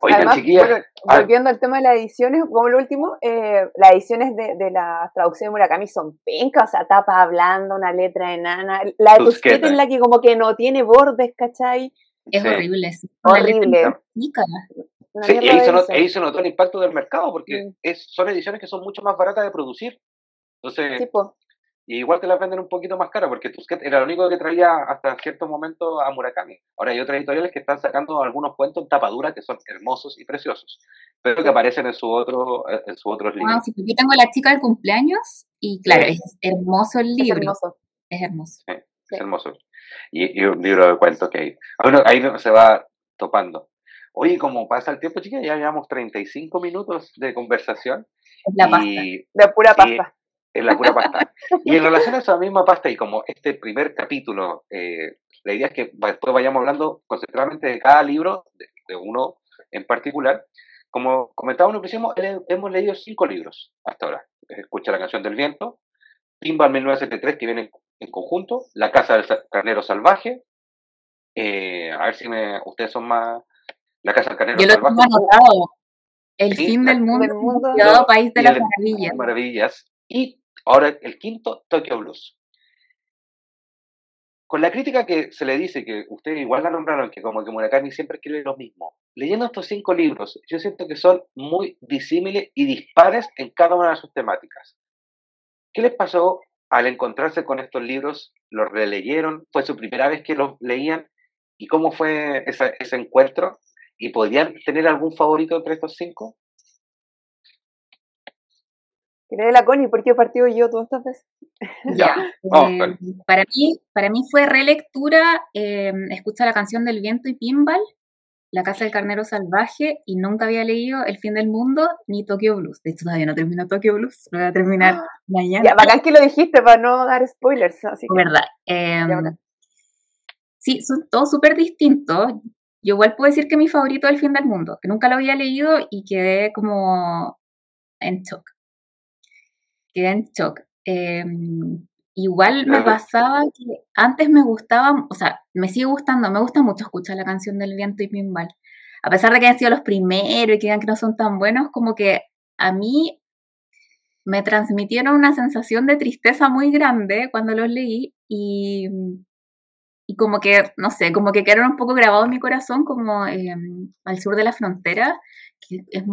Oigan, Además, chiquillas. Ah, volviendo al tema de las ediciones, como lo último, eh, las ediciones de, de la traducción de Murakami son pencas, o sea, tapa hablando, una letra enana. La de Tusquets es la que como que no tiene bordes, ¿cachai? Es horrible. Es horrible. Sí, y ahí se, notó, el impacto del mercado, porque es, son ediciones que son mucho más baratas de producir. Entonces, y igual te las venden un poquito más cara, porque Tusquets era lo único que traía hasta cierto momento a Murakami. Ahora hay otras editoriales que están sacando algunos cuentos en tapadura que son hermosos y preciosos, pero que aparecen en, su otro, en sus otros libros. Ah, yo tengo La chica del cumpleaños, y claro, es hermoso el libro. Es hermoso. Es hermoso. es hermoso. Y, un libro de cuentos que hay. ahí se va topando. Oye, como pasa el tiempo, chicas, ya llevamos 35 minutos de conversación. Es la pasta. De pura pasta. Es la pura pasta. y en relación a esa misma pasta y como este primer capítulo, eh, la idea es que después vayamos hablando concentradamente de cada libro, de, uno en particular. Como hicimos, hemos leído cinco libros hasta ahora. Escucha la canción del viento, Pinball 1973 que viene en, conjunto, La casa del carnero salvaje, eh, a ver si me, ustedes son más la Casa del Carnero Yo lo tengo anotado. El fin del mundo, el mundo país de las maravillas. Maravillas. Y ahora el quinto, Tokyo Blues. Con la crítica que se le dice, que ustedes igual la nombraron, que como que Murakami siempre escribe lo mismo, leyendo estos cinco libros, yo siento que son muy disímiles y dispares en cada una de sus temáticas. ¿Qué les pasó al encontrarse con estos libros? ¿Los releyeron? ¿Fue su primera vez que los leían? ¿Y cómo fue ese, ese encuentro? ¿Y podrían tener algún favorito entre estos cinco? ¿Qué la Connie? ¿Por qué partido yo todas estas veces? Ya. Eh, para, mí, para mí fue relectura, eh, escucha la canción del viento y Pinball, La Casa del Carnero Salvaje, y nunca había leído El Fin del Mundo ni Tokyo Blues. De hecho, todavía no termino Tokyo Blues, lo voy a terminar ah. mañana. Ya, bacán que lo dijiste para no dar spoilers. Así Verdad. Em, sí, son todos súper distintos. Yo igual puedo decir que mi favorito es El Fin del Mundo, que nunca lo había leído y quedé como en shock quedé en shock. Em, igual me pasaba que antes me gustaba, o sea, me sigue gustando, me gusta mucho escuchar la canción del viento y Pimbal. A pesar de que hayan sido los primeros y que digan que no son tan buenos, como que a mí me transmitieron una sensación de tristeza muy grande cuando los leí y, y como que, no sé, como que quedaron un poco grabados en mi corazón como em, al sur de la frontera, que es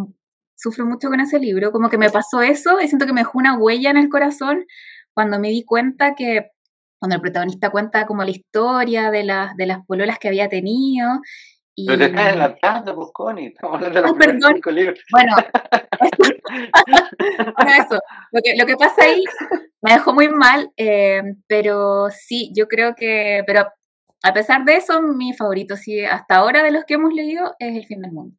sufro mucho con ese libro, como que me pasó eso y siento que me dejó una huella en el corazón cuando me di cuenta que cuando el protagonista cuenta como la historia de las, de las pololas que había tenido. Y... Pero te estás adelantando, pues, Connie. Estamos hablando de los perdón. cinco libros. Bueno, bueno, eso. Lo que, lo que pasa ahí me dejó muy mal, eh, pero sí, yo creo que, pero a pesar de eso, mi favorito, sí, hasta ahora de los que hemos leído, es El fin del mundo.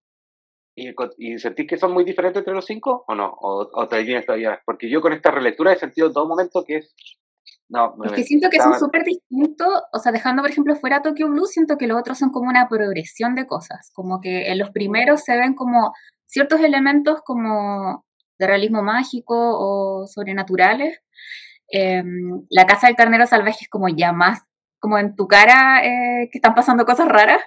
¿Y, ¿Y, sentís que son muy diferentes entre los cinco o no? ¿O, o te todavía? Porque yo con esta relectura he sentido en todo momento que es... No, es que siento que son súper distintos, o sea, dejando por ejemplo fuera Tokyo Blue, siento que los otros son como una progresión de cosas, como que en los primeros se ven como ciertos elementos como de realismo mágico o sobrenaturales. Em, la casa del carnero salvaje es como ya más como en tu cara eh, que están pasando cosas raras.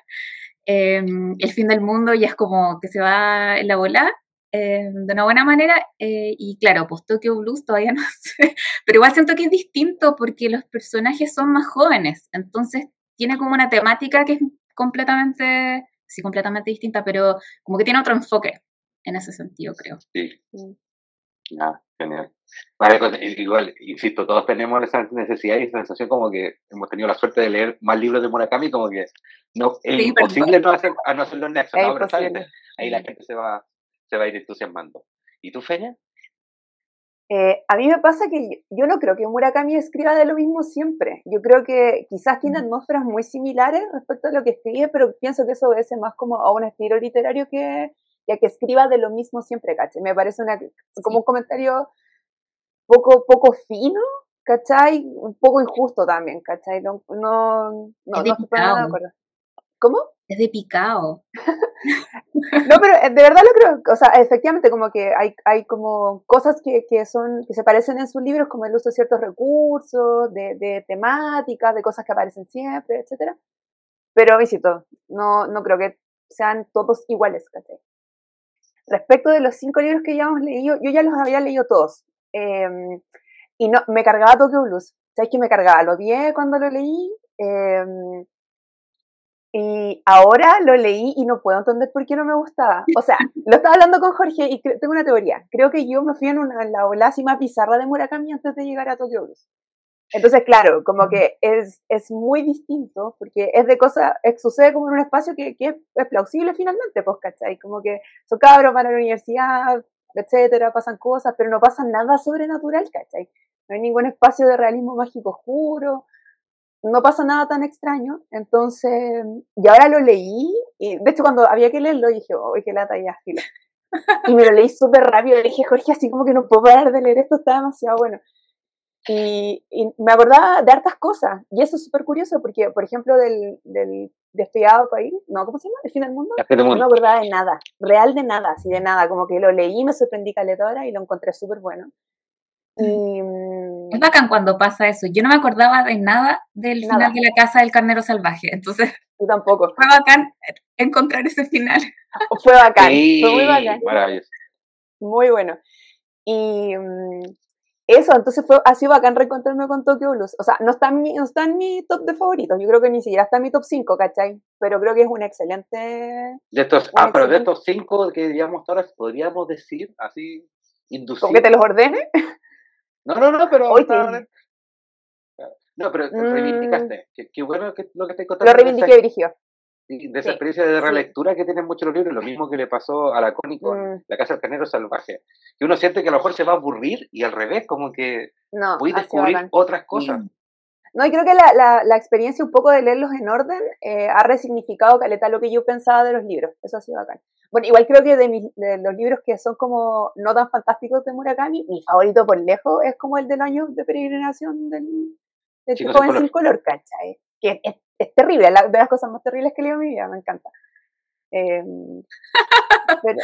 Em, el fin del mundo ya es como que se va en la bola em, de una buena manera. Eh, y claro, pues Tokyo Blues todavía no sé, pero igual siento que es distinto porque los personajes son más jóvenes, entonces tiene como una temática que es completamente, sí, completamente distinta, pero como que tiene otro enfoque en ese sentido, creo. Sí. Ah, genial. Vale, pues, igual, insisto, todos tenemos esa necesidad y esa sensación como que hemos tenido la suerte de leer más libros de Murakami, como que no, es imposible no, hacer, no hacerlo en Nexo, ¿no? ahí la gente se va, se va a ir entusiasmando. ¿Y tú, Feña? Eh, a mí me pasa que yo, no creo que Murakami escriba de lo mismo siempre. Yo creo que quizás tiene atmósferas muy similares respecto a lo que escribe, pero pienso que eso obedece más como a un estilo literario que, ya que escriba de lo mismo siempre, ¿cachai? Me parece una, como un comentario poco, poco fino, ¿cachai? Un poco injusto también, ¿cachai? No, no, no, no estoy nada de acuerdo. ¿Cómo? Es de picado. no, pero eh, de verdad lo creo, o sea, efectivamente como que hay, hay como cosas que, que, son, que se parecen en sus libros, como el uso de ciertos recursos, de, de temáticas, de cosas que aparecen siempre, etcétera. Pero, visito, no, no creo que sean todos iguales, ¿cachai? Respecto de los cinco libros que ya hemos leído, yo ya los había leído todos. Em, y no, me cargaba Tokyo Blues. ¿Sabes que me cargaba? Lo vi cuando lo leí. Eh, y ahora lo leí y no puedo entender por qué no me gustaba. O sea, lo estaba hablando con Jorge y tengo una teoría. Creo que yo me fui en una, la ola más bizarra de Murakami antes de llegar a Tokyo Blues. Entonces, claro, como que es, es muy distinto porque es de cosas, sucede como en un espacio que, que es, plausible finalmente, pues, ¿cachai? Como que son cabros para la universidad, etcétera, pasan cosas, pero no pasa nada sobrenatural, ¿cachai? No hay ningún espacio de realismo mágico oscuro, no pasa nada tan extraño, entonces, y ahora lo leí, y de hecho cuando había que leerlo dije, uy, qué lata ya, y me lo leí súper rápido, le dije, Jorge, así como que no puedo parar de leer esto, está demasiado bueno. Y, me acordaba de hartas cosas, y eso es súper curioso, porque, por ejemplo, del despegado país, no, ¿cómo se llama? El fin del mundo. No me acordaba de nada, real de nada, así de nada, como que lo leí, me sorprendí caletadora y lo encontré súper bueno. Mm, es bacán cuando pasa eso. Yo no me acordaba de nada del final de la casa del carnero salvaje. Entonces, yo tampoco. Fue bacán encontrar ese final. Fue bacán. fue muy bacán. Muy bueno. Y mm, eso, entonces fue, ha sido bacán reencontrarme con Tokyo Blues. O sea, no está, en mi, no está en mi top de favoritos. Yo creo que ni siquiera está en mi top 5, ¿cachai? Pero creo que es un excelente. De estos, ah, pero de estos 5 que digamos ahora, podríamos decir así, inducir. ¿Con que te los ordene? No, no, no, pero. No, pero mm. reivindicaste. Qué, bueno que lo que te contaste. Lo reivindiqué, Virgio. De esa experiencia de relectura que tienen muchos los libros, lo mismo que le pasó a la Connie con mm. La Casa del Carnero Salvaje, que uno siente que a lo mejor se va a aburrir y al revés, como que no, puede descubrir otras cosas. No, y creo que la, la, experiencia un poco de leerlos en orden eh, ha resignificado caleta lo que yo pensaba de los libros. Eso ha sido bacán. Bueno, igual creo que de, de, los libros que son como no tan fantásticos de Murakami, mi favorito por lejos es como el del año de peregrinación del, del tipo sin, sin color, ¿cachai? Que es, es terrible, la, de las cosas más terribles que he leído en mi vida, me encanta. Em, pero,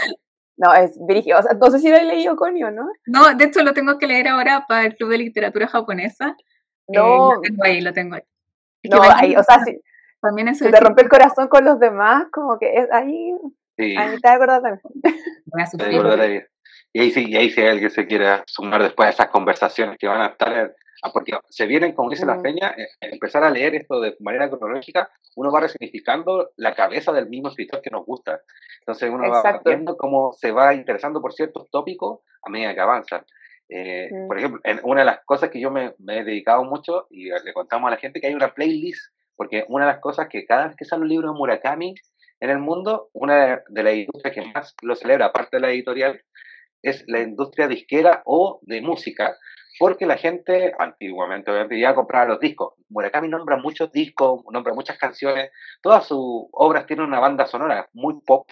no, es dirigido. O sea, no sé si lo he leído, Conio, ¿no? No, de hecho lo tengo que leer ahora para el Club de Literatura Japonesa. No. Eh, lo tengo ahí, lo tengo ahí. no, ahí, o sea, si, también eso te rompe el corazón con los demás, como que es ahí. Sí. A mitad de verdad también. Y ahí sí, y ahí si hay alguien se quiera sumar después a esas conversaciones que van a estar porque se vienen, como dice la feña, eh, empezar a leer esto de manera cronológica, uno va resignificando la cabeza del mismo escritor que nos gusta. Entonces uno va viendo cómo se va interesando por ciertos tópicos a medida que avanza. Eh, por ejemplo, en una de las cosas que yo me, he dedicado mucho, y le contamos a la gente que hay una playlist, porque una de las cosas que cada vez que sale un libro de Murakami en el mundo, una de las industrias que más lo celebra, aparte de la editorial, es la industria disquera o de música, porque la gente antiguamente ya compraba los discos. Murakami nombra muchos discos, nombra muchas canciones, todas sus obras tienen una banda sonora muy pop,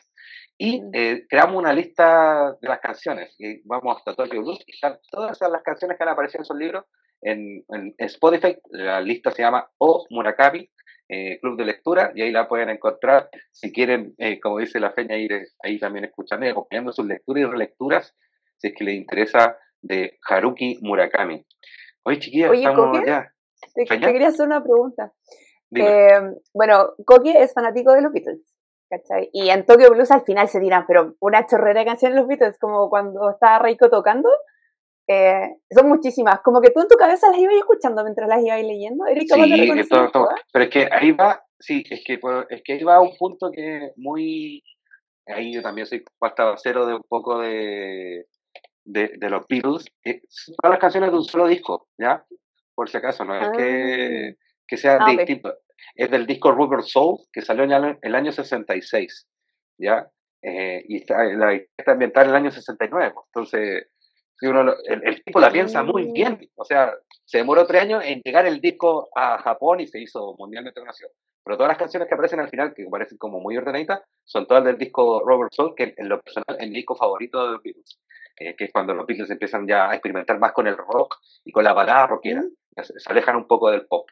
y eh, creamos una lista de las canciones, y vamos a Tokyo Blues, y están todas las canciones que han aparecido en esos libros en, Spotify, la lista se llama O Murakami, eh, Club de Lectura, y ahí la pueden encontrar, si quieren, eh, como dice la Feña, ir ahí también escuchando y acompañando sus lecturas y relecturas, si es que les interesa de Haruki Murakami. Oye, chiquilla, estamos ya. Te, quería hacer una pregunta. Eh, bueno, Koki es fanático de los Beatles, ¿cachai? Y en Tokyo Blues al final se tiran, pero una chorrera de canciones de los Beatles, como cuando estaba Reiko tocando, eh, son muchísimas. Como que tú en tu cabeza las ibas escuchando mientras las ibas leyendo. ¿Eres sí, todo, Pero es que ahí va, sí, es que, pues, es que ahí va a un punto que es muy... Ahí yo también soy falta cero de un poco de, de, de los Beatles, eh, todas las canciones de un solo disco, ¿ya? Por si acaso, no es que, ah. que sea ah, distinto. Es del disco Rubber Soul, que salió en el año 66, ¿ya? Eh, y está, la, está ambientada en el año 69. Pues, entonces, si uno, el, tipo la piensa muy bien. O sea, se demoró tres años en llegar el disco a Japón y se hizo mundialmente conocido. Pero todas las canciones que aparecen al final, que parecen como muy ordenaditas, son todas del disco Rubber Soul, que en lo personal es mi disco favorito de los Beatles. Eh, que es cuando los Beatles empiezan ya a experimentar más con el rock y con la balada rockera, se, alejan un poco del pop.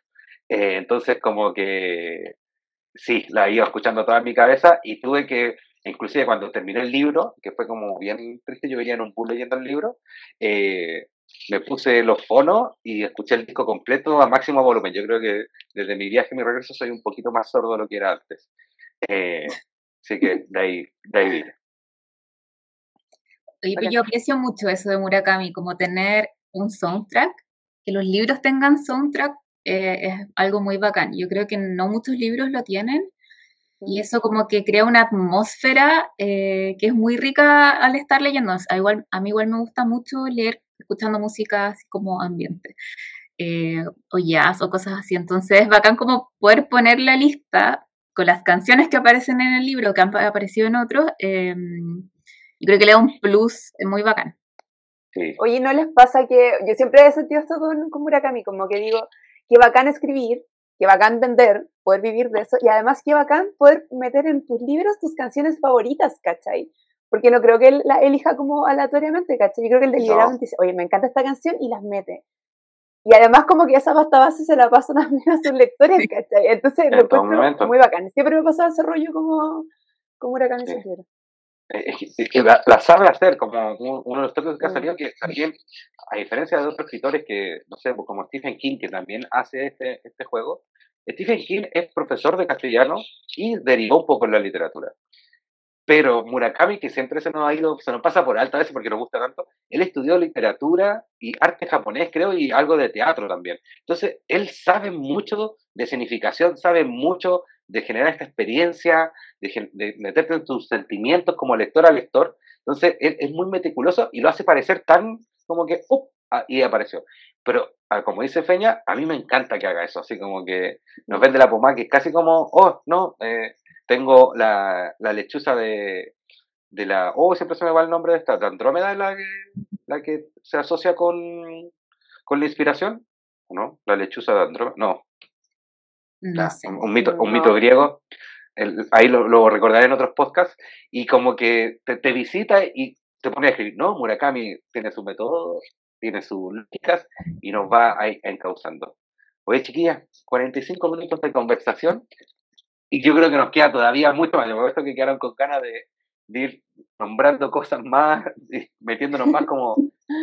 Eh, entonces, como que sí, la iba escuchando toda en mi cabeza y tuve que, inclusive cuando terminé el libro, que fue como bien triste, yo venía en un pool leyendo el libro, eh, me puse los fonos y escuché el disco completo a máximo volumen. Yo creo que desde mi viaje y mi regreso soy un poquito más sordo de lo que era antes. así que de ahí, de ahí yo aprecio mucho eso de Murakami, como tener un soundtrack, que los libros tengan soundtrack eh, es algo muy bacán. Yo creo que no muchos libros lo tienen y eso como que crea una atmósfera eh, que es muy rica al estar leyendo. A, igual, a mí igual me gusta mucho leer escuchando música así como ambiente. Eh, o jazz o cosas así. Entonces es bacán como poder poner la lista con las canciones que aparecen en el libro, que han aparecido en otros, em, yo creo que le da un plus muy bacán. Oye, ¿no les pasa que yo siempre he sentido esto con, con Murakami, como que digo, qué bacán escribir, qué bacán vender, poder vivir de eso, y además qué bacán poder meter en tus libros tus canciones favoritas, ¿cachai? Porque no creo que él la elija como aleatoriamente, ¿cachai? Yo creo que él deliberadamente dice, oye, me encanta esta canción y las mete. Y además como que esa pasta base se la pasan a, a sus lectores, ¿cachai? Entonces lo encuentro muy bacán. Siempre me pasaba ese rollo como, como Murakami sí es que la, sabe hacer, como uno de los toques que ha salido, que también, a diferencia de otros escritores que, no sé, como Stephen King, que también hace este, este juego, Stephen King es profesor de castellano y derivó un poco en la literatura. Pero Murakami, que siempre se nos ha ido, se nos pasa por alto a veces porque nos gusta tanto, él estudió literatura y arte japonés, creo, y algo de teatro también. Entonces, él sabe mucho de escenificación, sabe mucho de generar esta experiencia, de, meterte en tus sentimientos como lector a lector. Entonces, él es muy meticuloso y lo hace parecer tan como que, ¡up! Ah, y apareció. Pero, ah, como dice Feña, a mí me encanta que haga eso, así como que nos vende la pomada, que es casi como, oh, no, eh, tengo la, la lechuza de, de la. Oh, siempre se me va el nombre de esta. ¿De Andrómeda es la que, la que se asocia con, con la inspiración? ¿No? La lechuza de Andrómeda. No. un, mito, un mito griego. ahí lo, lo, recordaré en otros podcasts. Y como que te, te visita y te pone a escribir. No, Murakami tiene su método, tiene sus lógicas y nos va ahí encauzando. Oye, chiquillas, 45 minutos de conversación y yo creo que nos queda todavía mucho más. Por esto que quedaron con ganas de, ir nombrando cosas más, metiéndonos más como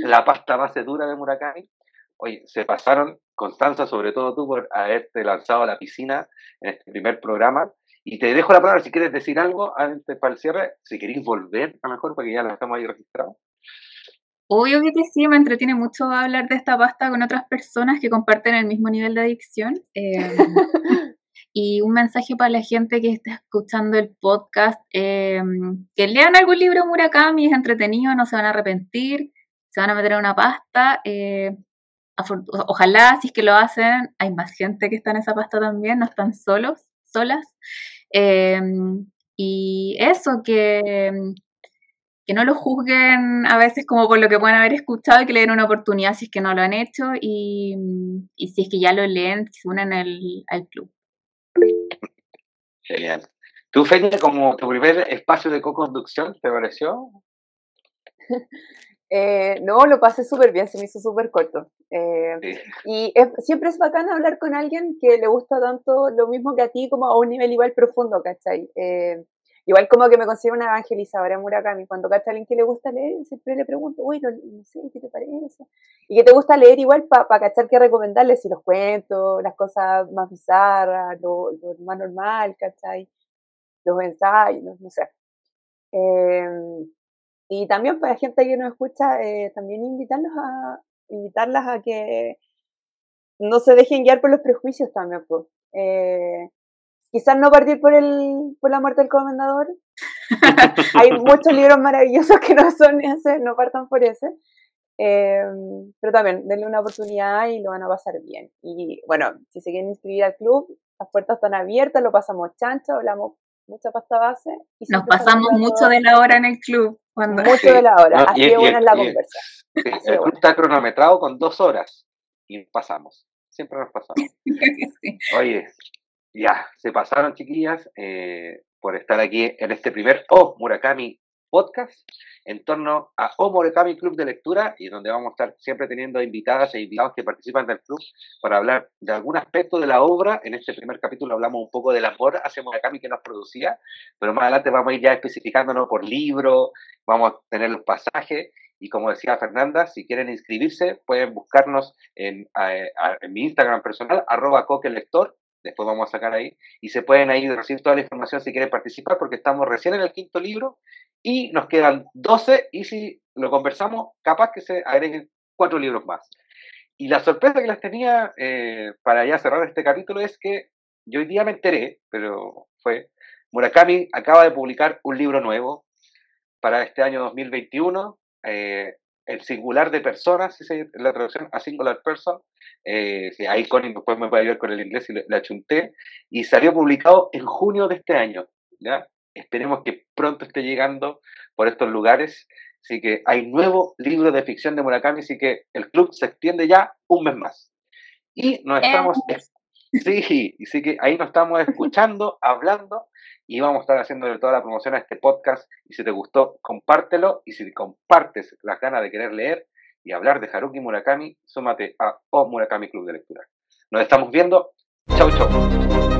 la pasta base dura de Murakami. Oye, se pasaron, Constanza, sobre todo tú, por haberte lanzado a la piscina en este primer programa. Y te dejo la palabra si quieres decir algo antes para el cierre, si queréis volver a lo mejor, porque ya lo estamos ahí registrados. Obvio que sí, me entretiene mucho hablar de esta pasta con otras personas que comparten el mismo nivel de adicción. Em, y un mensaje para la gente que está escuchando el podcast, em, que lean algún libro Murakami, es entretenido, no se van a arrepentir, se van a meter en una pasta. Eh, ojalá, si es que lo hacen, hay más gente que está en esa pasta también, no están solos, solas. Em, y eso, que que no lo juzguen a veces como por lo que pueden haber escuchado y que le den una oportunidad si es que no lo han hecho y, si es que ya lo leen, se unan al, club. Genial. ¿Tú, Feña, como tu primer espacio de co-conducción, te pareció? Eh, no, lo pasé súper bien, se me hizo súper corto. Eh, y siempre es bacán hablar con alguien que le gusta tanto lo mismo que a ti, como a un nivel igual profundo, ¿cachai? Eh, Igual como que me considero una evangelizadora Murakami. Cuando cacha a alguien que le gusta leer, siempre le pregunto, bueno, no sé, ¿qué te parece? Y que te gusta leer igual para pa cachar qué recomendarle, si los cuentos, las cosas más bizarras, lo, más normal, ¿cachai? Los ensayos, no, sé. Em, y también para la gente que nos escucha, eh, también invitarlos a, invitarlas a que no se dejen guiar por los prejuicios también, pues. Quizás no partir por, el, por la muerte del comendador. Hay muchos libros maravillosos que no son ese, no partan por ese. Em, pero también denle una oportunidad y lo van a pasar bien. Y bueno, si se quieren inscribir al club, las puertas están abiertas, lo pasamos chancho, hablamos mucha pasta base. Y Nos pasamos mucho de la hora en el club. Cuando... Mucho de la hora, así es buena la conversa. el club está cronometrado con dos horas y pasamos. Siempre nos pasamos. Oye, ya, se pasaron, chiquillas, eh, por estar aquí en este primer O Murakami podcast en torno a O Murakami Club de Lectura y donde vamos a estar siempre teniendo invitadas e invitados que participan del club para hablar de algún aspecto de la obra. En este primer capítulo hablamos un poco del amor hacia Murakami que nos producía, pero más adelante vamos a ir ya especificándonos por libro, vamos a tener los pasajes y como decía Fernanda, si quieren inscribirse, pueden buscarnos en, en mi Instagram personal, arroba coquelector, después vamos a sacar ahí, y se pueden ahí recibir toda la información si quieren participar, porque estamos recién en el quinto libro y nos quedan 12, y si lo conversamos, capaz que se agreguen cuatro libros más. Y la sorpresa que les tenía eh, para ya cerrar este capítulo es que yo hoy día me enteré, pero fue, Murakami acaba de publicar un libro nuevo para este año 2021, eh, el singular de personas, la traducción a singular person, eh, ahí Connie después me puede ayudar con el inglés y la achunté, y salió publicado en junio de este año, ¿ya? Esperemos que pronto esté llegando por estos lugares, así que hay nuevo libro de ficción de Murakami, así que el club se extiende ya un mes más. Y nos estamos... Sí, sí que ahí nos estamos escuchando, hablando y vamos a estar haciéndole toda la promoción a este podcast. Y si te gustó, compártelo. Y si compartes las ganas de querer leer y hablar de Haruki Murakami, súmate a O Murakami Club de Lectura. Nos estamos viendo. Chau, chau.